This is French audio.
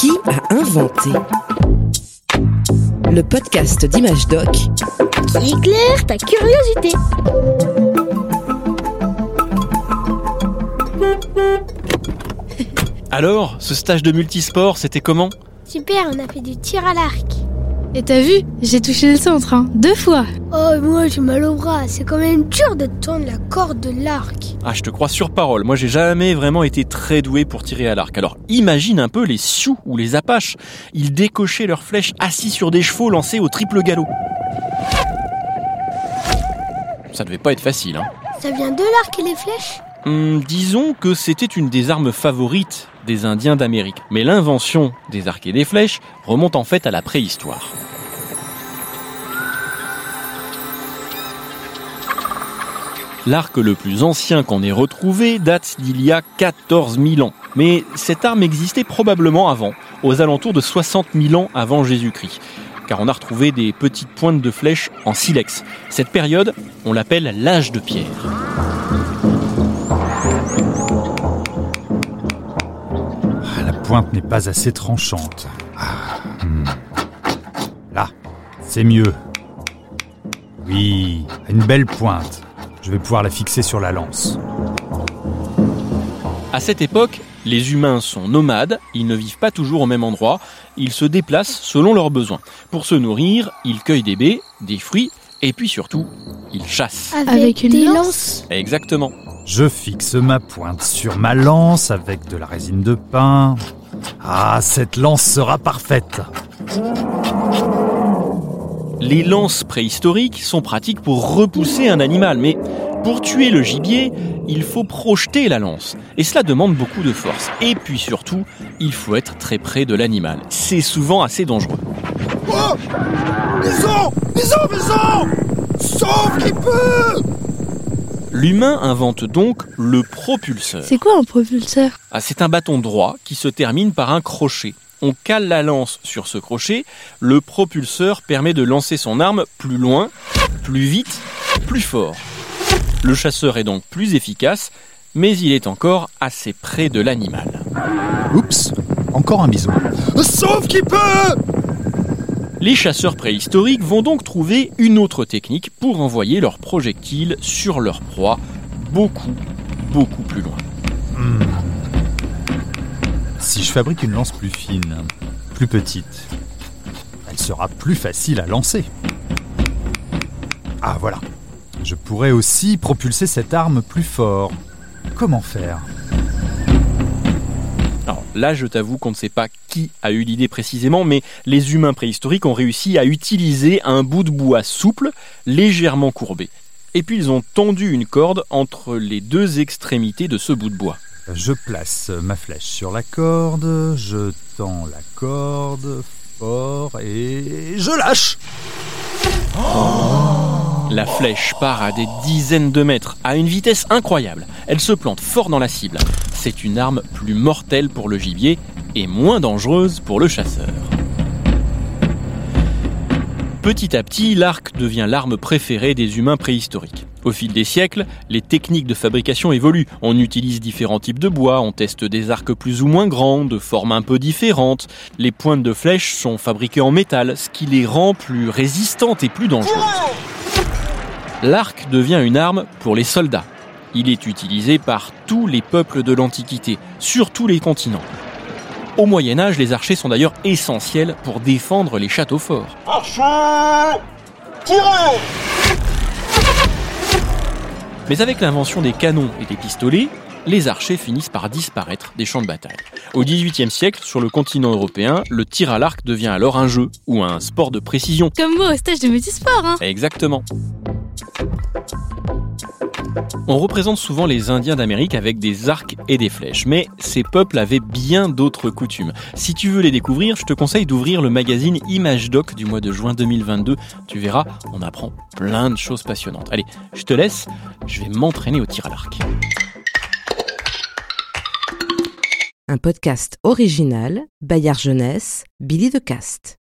Qui a inventé Le podcast d'Image Doc qui éclaire ta curiosité. Alors, ce stage de multisport, c'était comment? Super, on a fait du tir à l'arc. Et t'as vu J'ai touché le centre, hein, deux fois. Oh, moi j'ai mal au bras. C'est quand même dur de tendre la corde de l'arc. Ah, je te crois sur parole. Moi, j'ai jamais vraiment été très doué pour tirer à l'arc. Alors, imagine un peu les Sioux ou les Apaches. Ils décochaient leurs flèches assis sur des chevaux lancés au triple galop. Ça devait pas être facile, hein. Ça vient de l'arc et les flèches? Hum, disons que c'était une des armes favorites des Indiens d'Amérique. Mais l'invention des arcs et des flèches remonte en fait à la préhistoire. L'arc le plus ancien qu'on ait retrouvé date d'il y a 14 000 ans. Mais cette arme existait probablement avant, aux alentours de 60 000 ans avant Jésus-Christ. Car on a retrouvé des petites pointes de flèches en silex. Cette période, on l'appelle l'âge de pierre. Pointe n'est pas assez tranchante. Ah, hmm. Là, c'est mieux. Oui, une belle pointe. Je vais pouvoir la fixer sur la lance. À cette époque, les humains sont nomades, ils ne vivent pas toujours au même endroit, ils se déplacent selon leurs besoins. Pour se nourrir, ils cueillent des baies, des fruits, et puis surtout, ils chassent. Avec une lance. Exactement. Je fixe ma pointe sur ma lance avec de la résine de pin. Ah, cette lance sera parfaite. Les lances préhistoriques sont pratiques pour repousser un animal, mais pour tuer le gibier, il faut projeter la lance. Et cela demande beaucoup de force. Et puis surtout, il faut être très près de l'animal. C'est souvent assez dangereux. Oh Maison Maison Maison Sauve qui peut L'humain invente donc le propulseur. C'est quoi un propulseur? Ah, c'est un bâton droit qui se termine par un crochet. On cale la lance sur ce crochet. Le propulseur permet de lancer son arme plus loin, plus vite, plus fort. Le chasseur est donc plus efficace, mais il est encore assez près de l'animal. Oups Encore un bison. Sauve qui peut Les chasseurs préhistoriques vont donc trouver une autre technique pour envoyer leurs projectiles sur leur proie beaucoup, beaucoup plus loin. Si je fabrique une lance plus fine, plus petite, elle sera plus facile à lancer. Ah voilà. Je pourrais aussi propulser cette arme plus fort. Comment faire? Alors là, je t'avoue qu'on ne sait pas qui a eu l'idée précisément, mais les humains préhistoriques ont réussi à utiliser un bout de bois souple, légèrement courbé. Et puis ils ont tendu une corde entre les deux extrémités de ce bout de bois. Je place ma flèche sur la corde, je tends la corde fort et je lâche. La flèche part à des dizaines de mètres, à une vitesse incroyable. Elle se plante fort dans la cible. C'est une arme plus mortelle pour le gibier et moins dangereuse pour le chasseur. Petit à petit, l'arc devient l'arme préférée des humains préhistoriques. Au fil des siècles, les techniques de fabrication évoluent. On utilise différents types de bois, on teste des arcs plus ou moins grands, de formes un peu différentes. Les pointes de flèches sont fabriquées en métal, ce qui les rend plus résistantes et plus dangereuses. L'arc devient une arme pour les soldats. Il est utilisé par tous les peuples de l'Antiquité, sur tous les continents. Au Moyen Âge, les archers sont d'ailleurs essentiels pour défendre les châteaux forts. Mais avec l'invention des canons et des pistolets, les archers finissent par disparaître des champs de bataille. Au XVIIIe siècle, sur le continent européen, le tir à l'arc devient alors un jeu ou un sport de précision. Comme moi au stage de multisport, hein Exactement. On représente souvent les Indiens d'Amérique avec des arcs et des flèches, mais ces peuples avaient bien d'autres coutumes. Si tu veux les découvrir, je te conseille d'ouvrir le magazine Image Doc du mois de juin 2022. Tu verras, on apprend plein de choses passionnantes. Allez, je te laisse, je vais m'entraîner au tir à l'arc. Un podcast original, Bayard Jeunesse, Billy de Cast.